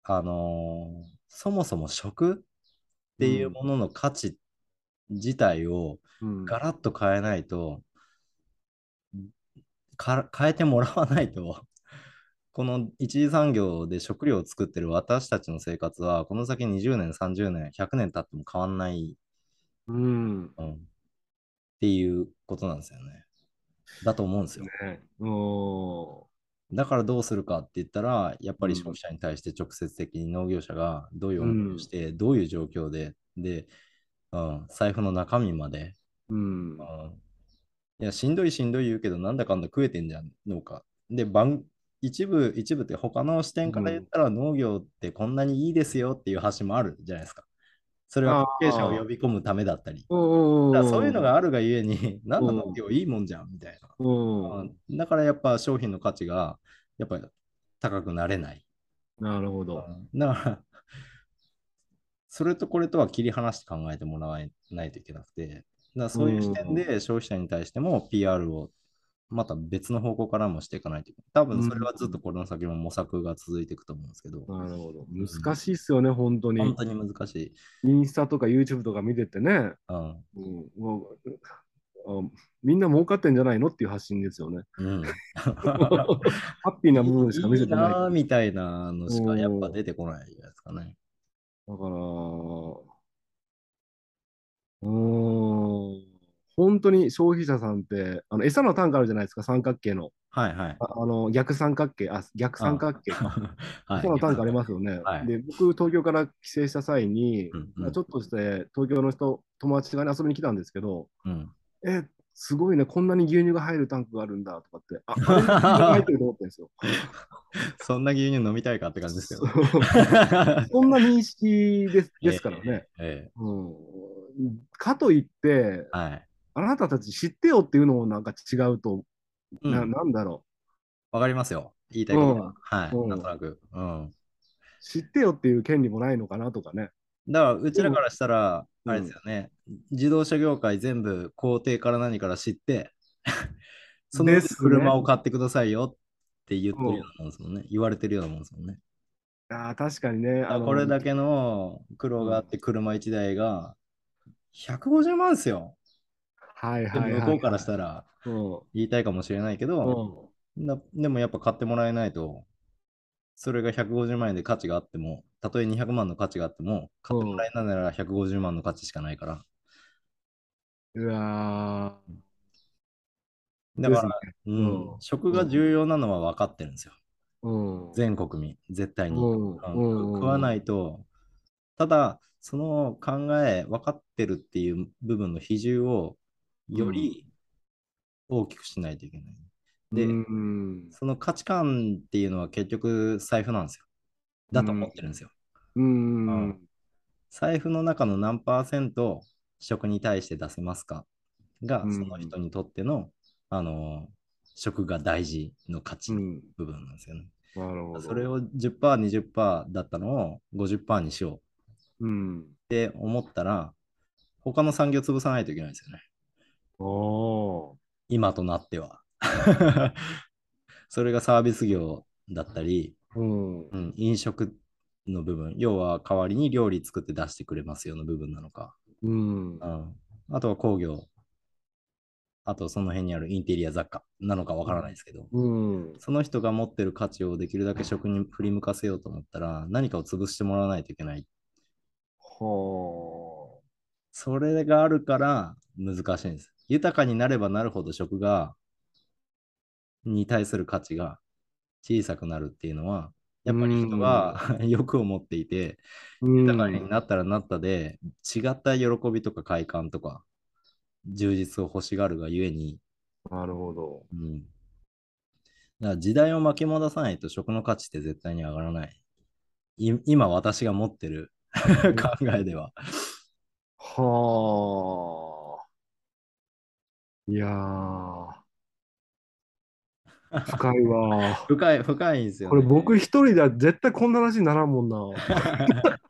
あのーそもそも食っていうものの価値自体をうんガラッと変えないと、か変えてもらわないと、この一次産業で食料を作ってる私たちの生活は、この先20年、30年、100年経っても変わんない、うん。うん、っていうことなんですよね。だと思うんですよ。ねうんだからどうするかって言ったら、やっぱり消費者に対して直接的に農業者がどういう思いをして、どういう状況で、で、うん、財布の中身まで、うん。うんいや、しんどいしんどい言うけど、なんだかんだ食えてんじゃん、農家。で、番一部、一部って他の視点から言ったら農業ってこんなにいいですよっていう話もあるじゃないですか。それは関係者を呼び込むためだったり。だそういうのがあるがゆえに、なんだ農業いいもんじゃんみたいな。だからやっぱ商品の価値がやっぱり高くなれない。なるほど。うんだから、それとこれとは切り離して考えてもらわないといけなくて、だそういう視点で消費者に対しても PR をまた別の方向からもしていかないといけない。多分それはずっとこれの先も模索が続いていくと思うんですけど、なるほど。難しいっすよね、本当に。本当に難しい。インスタとか YouTube とか見ててね、うん。うんみんな儲かってんじゃないのっていう発信ですよね。うん、ハッピーな部分しか見せてない。いいなーみたいなのしかやっぱ出てこないじゃないですかね。だから、うーん、本本当に消費者さんって、あの餌の単価あるじゃないですか、三角形の。はいはい。ああの逆三角形、あ、逆三角形か。はい。餌の単価ありますよね。はいで、僕、東京から帰省した際に、うんうんまあちょっとして東京の人、友達が、ね、遊びに来たんですけど、うん。え、すごいね、こんなに牛乳が入るタンクがあるんだとかって、あ、入ってると思ってるんですよ。そんな牛乳飲みたいかって感じですけど。そんな認識ですですからね。えうん、かといって、えはい。あなたたち知ってよっていうのもなんか違うと、なうんなんだろわかりますよ。言いたいことは。うんはい。うんなんとなく。うん。う、知ってよっていう権利もないのかなとかね。だから、うちらからしたら、うんあれですよね、自動車業界全部工程から何から知って、その車を買ってくださいよって言ってるようなもんですもんね。言われてるようなもんですもんね。ああ、確かにね。あのこれだけの苦労があって、車1台が150万ですよ。はいではいはい。向こうからしたらうん言いたいかもしれないけど、なでもやっぱ買ってもらえないと、それが150万円で価値があっても、たとえ200万の価値があっても、買ってもらえないなら150万の価値しかないから。うわーだから、ねうんうん食が重要なのは分かってるんですよ。うん。全国民、絶対に。うんうん食わないいと、ただ、その考え、分かってるっていう部分の比重をより大きくしないといけない。で、うん。その価値観っていうのは結局財布なんですよ。だと思ってるんですよ。うん。うん財布の中の何パーセント食に対して出せますかが、うんその人にとっての、あの、食が大事の価値。部分なんですよね。なるほど。それを10%、20%だったのを50%にしよううん。って思ったら、他の産業潰さないといけないですよね。おー今となっては。それがサービス業だったり、うん。うん、飲食の部分、要は代わりに料理作って出してくれますよの部分なのか。うん。うん、あとは工業。あとその辺にあるインテリア雑貨なのかわからないですけど、うん。その人が持ってる価値をできるだけ食に振り向かせようと思ったら、何かを潰してもらわないといけない。はそれがあるから難しいんです。豊かになればなるほど食が、に対する価値が小さくなるっていうのは、やっぱり人が欲を持っていて、あ。豊かになったらなったで、違った喜びとか快感とか、充実を欲しがるがゆえに、なるほど。うん。だから時代を巻き戻さないと食の価値って絶対に上がらない。い今私が持ってる 考えでは。はあ。いやー。深いわ。深い、深いんですよ、ね。これ僕一人では絶対こんな話にならんもんな。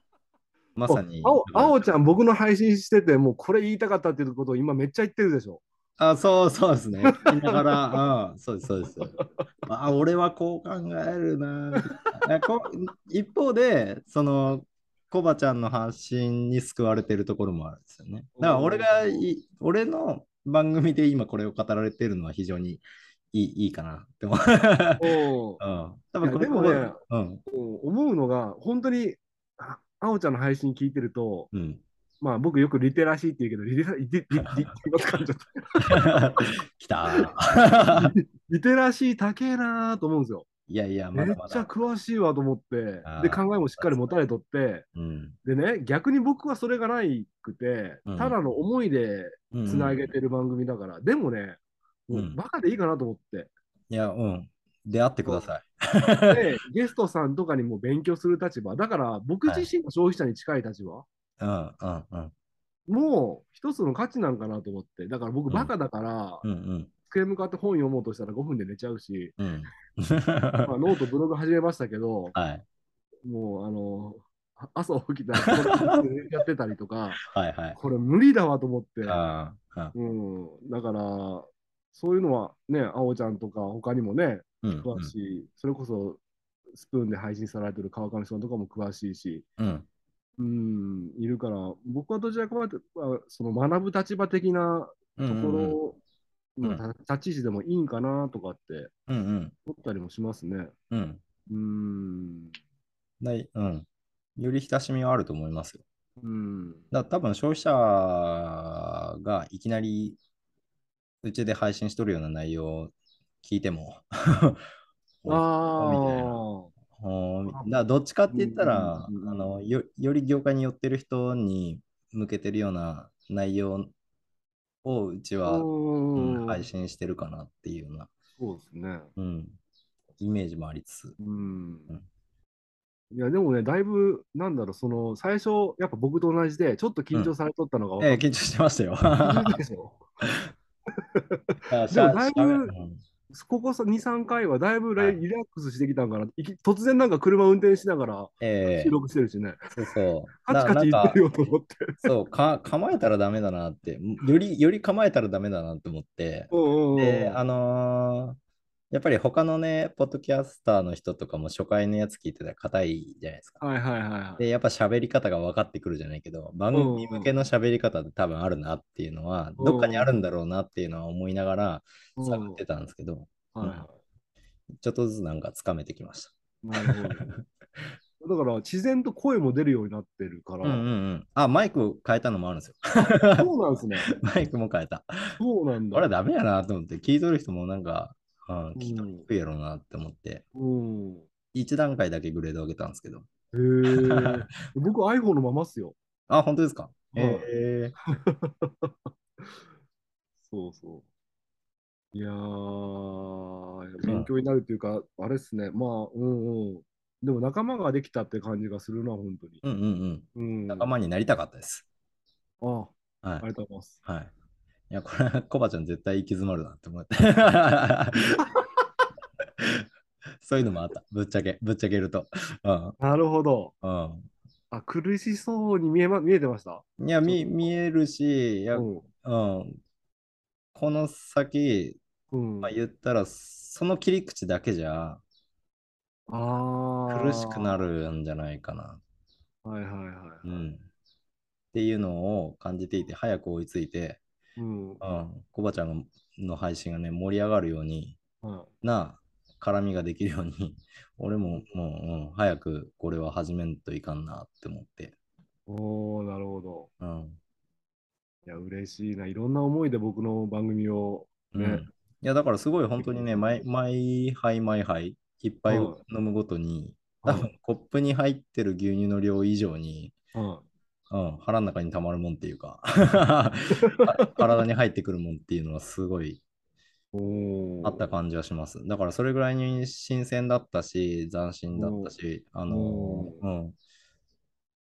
まさに。あおあおちゃん、僕の配信してて、もうこれ言いたかったっていうことを今めっちゃ言ってるでしょ。あ、そうそうですね。聞きながら、うん、そうです、そうです。あ、俺はこう考えるな。あこ一方で、その、コバちゃんの発信に救われてるところもあるんですよね。だから俺がい、俺の番組で今これを語られてるのは非常にいいいいかなって思う。多分もねうん。思うのが、本当に、ああおちゃんの配信聞いてると、うん。まあ僕よくリテラシーって言うけど、リテラリテリリリ噛んじゃった。リテラシー高えなーと思うんですよ。いやいや、めっまだまだ。ちゃ詳しいわと思ってで、考えもしっかり持たれとって、うん。でね、逆に僕はそれがないくてうん、ただの思いでうんつなげてる番組だから、でもね、もううんバカでいいかなと思って。いや、うん。出会ってください。で、ゲストさんとかにも勉強する立場、だから僕自身が消費者に近い立場、うんうんうん。もう一つの価値なんかなと思って、だから僕うんバカだから、うんうん。机向かって本読もうとしたら5分で寝ちゃうし、うん。まあ、ノート、ブログ始めましたけど、はい。もうあの、朝起きたらやってたりとか、はいはい。これ無理だわと思って、ああ。うん、だから、そういうのはね、あおちゃんとか他にもね、うん。詳しい、それこそスプーンで配信されてる川上さんとかも詳しいし、うん。うん、いるから、僕はどちらかというと、その学ぶ立場的なうん。ところ、うん立ち位置でもいいんかなとかってうんうん。思ったりもしますね。うん。うん。ないうん。より親しみはあると思いますよ。うん。だ多分消費者がいきなりうちで配信しとるような内容を聞いても、おみたいな。あほーみだどっちかって言ったら、うんうんうんうんあのよより業界に寄ってる人に向けてるような内容をうちあ。は、うんうん配信してるかなっていうような、そうですね。うん、イメージもありつつ。うんうん。いや、でもね、だいぶ、なんだろう、その、最初、やっぱ僕と同じで、ちょっと緊張されとったのがええ緊張してましたよ。た でもだいぶここさ2、3回はだいぶはいリラックスしてきたんかな。いき突然なんか車運転しながらええ収録してるしね。そうそう。カチカチ言ってるよと思って。そうか、構えたらダメだなって、より、より構えたらダメだなって思って、で、あのーやっぱり他のね、ポッドキャスターの人とかも初回のやつ聞いてたら硬いじゃないですか。はいはいはいはい。で、やっぱ喋り方が分かってくるじゃないけど、番組向けの喋り方って多分あるなっていうのは、うんどっかにあるんだろうなっていうのは思いながらうん探ってたんですけど、はいはちょっとずつなんかつかめてきましい。なるほど。だから自然と声も出るようになってるかた。ら。うんうんうん。あ、マイク変えたのもあるんですよ。そうなんですね。マイクも変えた。そうなんだ。これダメやなと思って、聞いとる人もなんか、うん、ん聞きにくいやろうなって思って、うん。1段階だけグレード上げたんですけど。へえ。僕 iPhone のままっすよ。あ、本当ですか？はいえー、そうそう。いやー、勉強になるっていうか、あれっすね。まあ、うんうん。でも仲間ができたって感じがするな、本当に。うんうんうん。うん。仲間になりたかったです。あはいありがとうございます。はい。いや、これ、コバちゃん絶対行き詰まるなって思って。そういうのもあった。ぶっちゃけ、ぶっちゃけると。うん。なるほど。うあ、苦しそうに見えま、見えてました？ん。いや、見、見えるし、いや、ううん。この先、ん。うん。まあ、言ったら、その切り口だけじゃああ。苦しくな。るんじゃないかな。はいはいはうん。っていうのを感じていて、早く追いついて、い。うん。うん。コバちゃんの配信がね、盛り上がるように、はな絡みができるように、俺ももう、うん、早くこれは始めんといかんなって思って。い。おー、なるほど。うん。いや、嬉しいな。いろんな思いで僕の番組を。ねうん、いや、だからすごい本当にね、毎毎杯毎杯、一杯を飲むごとに、多分コップに入ってる牛乳の量以上に、はうん、腹の中に溜まるもんっていうか 体に入ってくるもんっていうのはすごい。あった感じはします。だからそれぐらいに新鮮だったし、斬新だったし、あのーうん。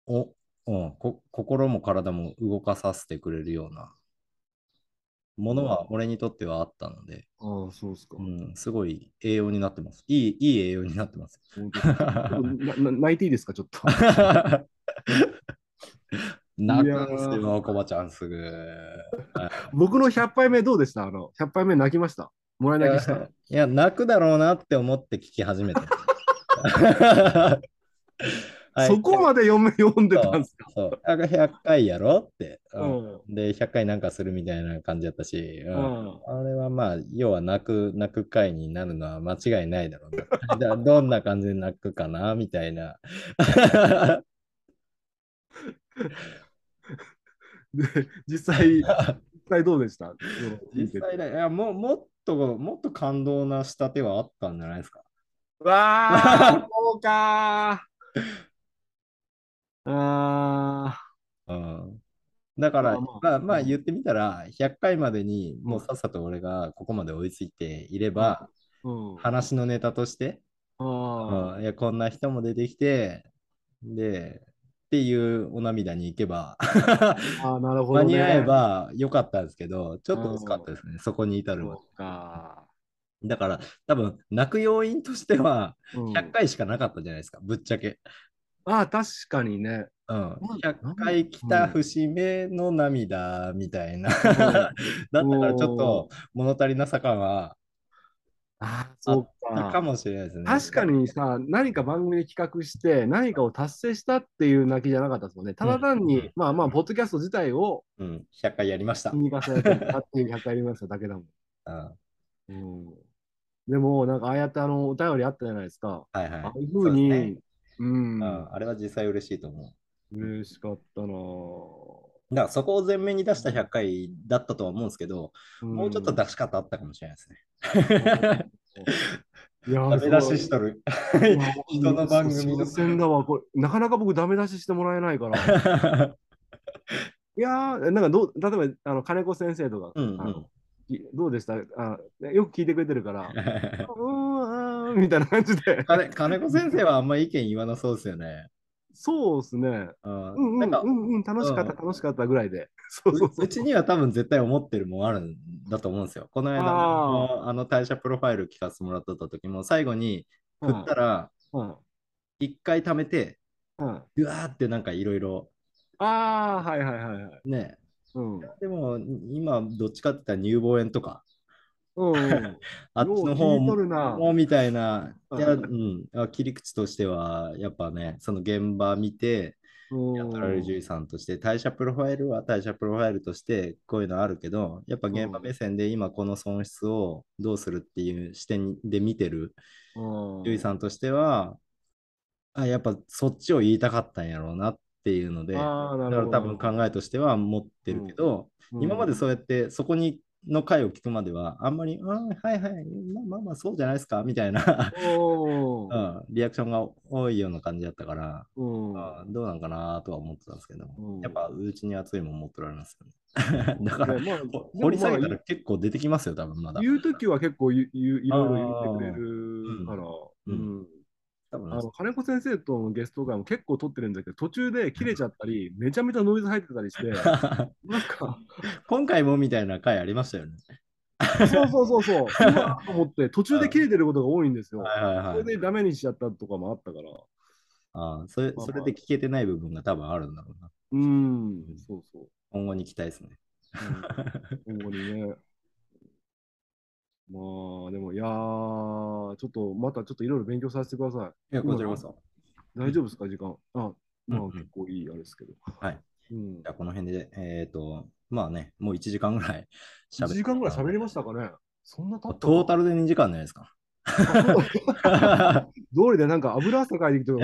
お、うんこ、心も体も動かさせてくれるようなものは俺にとってはあったので、ああ、そうっすか。うん、すごい栄養になってます。いい、いい栄養になってます。泣いていいですか、ちょっと。泣くすよ、コバちゃんすぐ。僕の100杯目どうでした？あの ?100 杯目泣きました？もらい泣きした？いや、泣くだろうなって思って聞き始めて。はいそこまで読め読んでたんですか？そう。あ100回やろって、ううんん。で、100回なんかするみたいな感じだったし、ううんん。あれはまあ、要は泣く、泣く回になるのは間違いないだろうな。じゃあどんな感じで泣くかなみたいな。で、実際、実際どうでした？実際ね、いやもうもっと、もっと感動な仕立てはあったんじゃないですか？わあ、そうかー。あうん、だから、まあまあ。まあ、まあ言ってみたら、100回までにもうさっさと俺がここまで追いついていれば、ー。うん。話のネタとして、あうん。いやこんな人も出てきて、で、っていうお涙に行けば、ーあー、なるほど、ね。間に合えばよかったんですけど、ちょっと薄かったですね、そこに至るま。で。だから、多分泣く要因としては、うん100回しかなかったじゃないですか、ぶっちゃけ。ああ、確かにね。うん、な100回来た節目の涙みたいな。だったからちょっと物足りなさ感はああ、そうか。かもしれないですね。確かにさ、何か番組で企画して、何かを達成したっていう泣きじゃなかったですもんね。ただ単に、うんまあまあ、ポッドキャスト自体をうん、100回やりました。積み重ねてたっていう100回やりましただけだもん。うんうん、でも、なんか、ああやってあの、お便りあったじゃないですか。はいはい。ああいうふうに、そうねうん、うんあれは実際嬉しいと思嬉しかったなぁだからそこを前面に出した100回だったとは思うんですけど、もうちょっと出し方あったかもしれないですね。いや ダメ出ししとる。人の番組新の。鮮だわ。これ、なかなか僕ダメ出ししてもらえないから。いやー、なんかどう、例えば、あの金子先生とか、うんうんあのいどうでした？あよく聞いてくれてるから、うーん、みたいな感じで。金金子先生はあんま意見言わなそうですよね。そうですね。うんうんうんなんかうんうん、楽しかった、うん楽しかったぐらいで。そうそうそううう。ちには多分絶対思ってるもんあるんだと思うんですよ。この間あのあの代謝プロファイル聞かせてもらってた時も最後に振ったらうん一回貯めてうん、うわーってなんかいろいろああ、はいはいはいはい。ね。うん。でも今どっちかって言ったら乳房炎とかうんうん、あっちの方もみたいな、いや、ううん、あ切り口としては、やっぱね、その現場見て、やってられる獣医さんとして、代謝プロファイルは代謝プロファイルとしてこういうのあるけど、やっぱ現場目線で今この損失をどうするっていう視点で見てる獣医さんとしては、あ、やっぱそっちを言いたかったんやろうなっていうので、だから多分考えとしては持ってるけど、今までそうやってそこにの回を聞くまでは、あんまり、あーはいはい、まあまあまあそうじゃないですかみたいな、おうーん、リアクションが多いような感じだったから、うん。どうなんかなとは思ってたんですけど、うん。やっぱうちに熱いもん持ってられますよね。だから、ねまあ掘り下げたまあら結構出てきますよ、多分まだ。言うときは結構いろいろ言ってくれるから、うん。うん多分あの金子先生とのゲスト会も結構撮ってるんだけど、途中で切れちゃったり、めちゃめちゃノイズ入ってたりして、なんか、今回もみたいな回ありましたよね。そうそうそうそう、と思って、途中で切れてることが多いんですよ。はいはいはい。それでダメにしちゃったとかもあったから。あーそれまあそれで聞けてない部分が多分あるんだろうな。うん、そうそう。今後に期待ですね。うん、今後にね。まあ、でも、いやー、ちょっと、またちょっといろいろ勉強させてください。いや、こちらこそ。大丈夫ですか、時間。あ、まあ結構いいあれですけど。はい。うんじゃ。あ、この辺で、えっ、と、まあね、もう1時間ぐらい1喋って時間ぐらい喋りましたかね？そんな経ったトータルで2時間じゃないですか。通りでなんか油汗かいてきてる。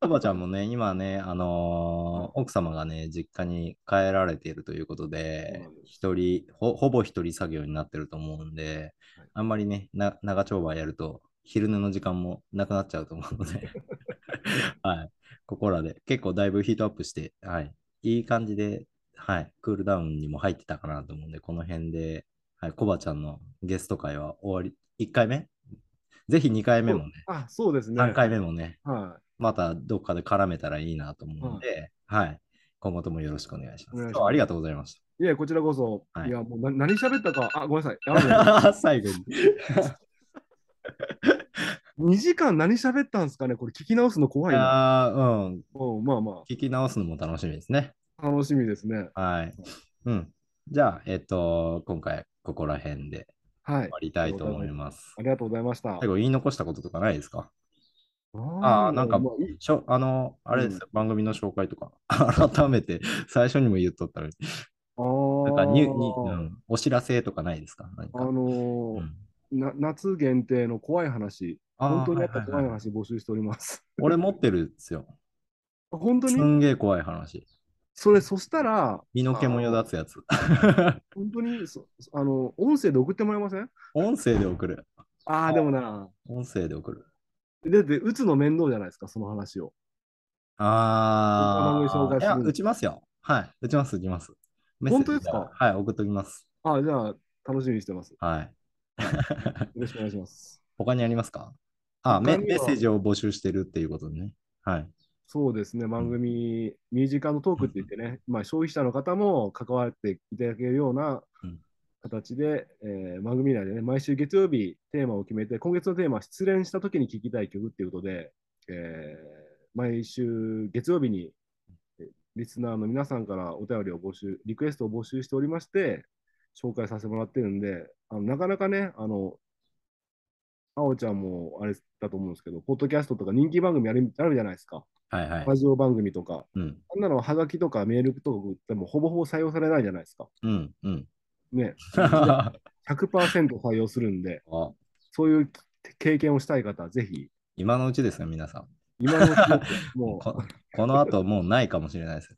おばちゃんもね、今ね、あのー奥様がね、実家に帰られているということで一人ほ、ほぼ一人作業になってると思うんではい、あんまりね、な長丁場やると、昼寝の時間もなくなっちゃうと思うので、はい、ここらで結構だいぶヒートアップして、はい、いい感じで、はい、クールダウンにも入ってたかなと思うんで、この辺で、はい、コバちゃんのゲスト会は終わり、1回目ぜひ2回目もね、あ、そうですね。3回目もね、はまたどっかで絡めたらいいなと思うので、はい。今後ともよろしくお願いします。ますありがとうございましい。いや、こちらこそ、はいい、や、もうな何喋ったか、あ、ごめんなさい。最後に。2時間何喋ったんですかね？これ聞き直すの怖いな。あーうん。うん、まあま聞き直すのも楽しみですね。あ、楽しみですね。はい。うん。じゃあ、えっと、今回ここら辺ではい。終。わりたいと思います。あ。りがとうございました。最後言い残したこととかないですか？あああ、なんかしょあの、あれですよ、番組の紹介とか、改めて最初にも言っとったのに、あなんかにに、うーん、お知らせとかないですか？あのーうん。な夏限定の怖い話、本当にあったはいはいはい。怖い話募集しております。俺持ってるんですよ。本当すにんげえ怖い話。それ、そしたら、身の毛もよだつやつ。本当にそあの、音声で送ってもらえません？音声で送る。ああ、でもな、音声で送る。だって打つの面倒じゃないですか、その話を。ああ。いや、打ちますよ。はい。打ちます、打ちます。メッセージ本当ですか？はい、送っときます。ああ、じゃあ、楽しみにしてます。よはい。ろしくお願いします。他にありますか？あメ、他にはメッセージを募集してるっていうことでね。はい。そうですね、番組、ミュージカルのトークって言ってね、まあ、消費者の方も関わっていただけるような形で、えー番組内でね、毎週月曜日テーマを決めて、今月のテーマは失恋した時に聴きたい曲っていうことで、えー毎週月曜日にえリスナーの皆さんからお便りを募集、リクエストを募集しておりまして、紹介させてもらってるんで、あのなかなかね、あの、あおちゃんもあれだと思うんですけど、ポッドキャストとか人気番組あるあるじゃないですか。はいはいラ。ジオ番組とか、うん。あんなのはがきとかメールとか送ってもほぼほぼ採用されないじゃないですか。うん。うん。ね、あ 100%採用するんで、そういう経験をしたい方はぜひ、今のうちですよ、皆さん。今の記憶も ここの後もうないかもしれないです。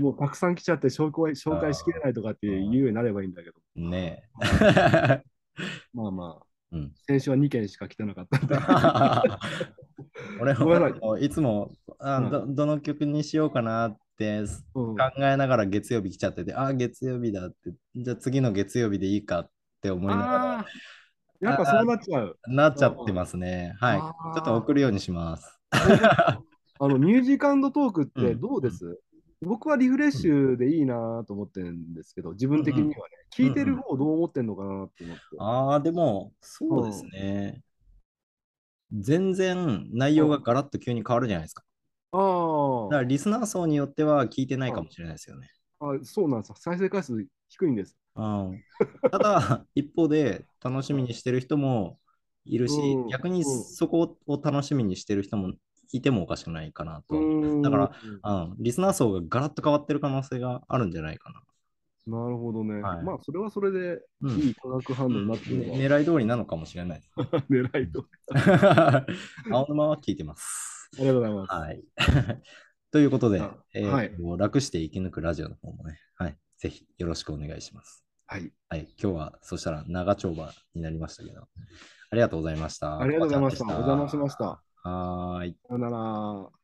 う、もうたくさん来ちゃって紹介紹介しきれないとかっていうようになればいいんだけど、ねえ。まあまあ、うん、先週は2件しか来てなかったんで。俺ごめんなさいつもあうんどどの曲にしようかなってうん考えながら月曜日来ちゃってて、ああ、月曜日だって、じゃあ次の月曜日でいいかって思いながらやっぱそうなっちゃう。なっちゃってますね。はい。ちょっと送るようにします。あのミュージカルトークってうんどうです、僕はリフレッシュでいいなと思ってるんですけど、自分的にはね、聞いてる方どう思ってんのかなって思って。ああ、でも、そうですね。全然内容がガラッと急に変わるじゃないですか。あだからリスナー層によっては聞いてないかもしれないですよね。ああ、そうなんですよ。再生回数低いんです。うん、ただ、一方で楽しみにしてる人もいるし、うん逆にうんそこを楽しみにしてる人もいてもおかしくないかなと。うんだから、うん、リスナー層がガラッと変わってる可能性があるんじゃないかな。なるほどね。はいまあ、それはそれでうんいい化学反応になってるのは、狙い通りなのかもしれない。狙いと。青沼は聞いてます。ありがとうございます。はい。ということであ、えーはい楽して生き抜くラジオの方もね、はい、ぜひよろしくお願いします。はい。はい、今日はそしたら長丁場になりましたけど、ありがとうございました。ありがとうございました。お邪魔しました。はーい。さよなら。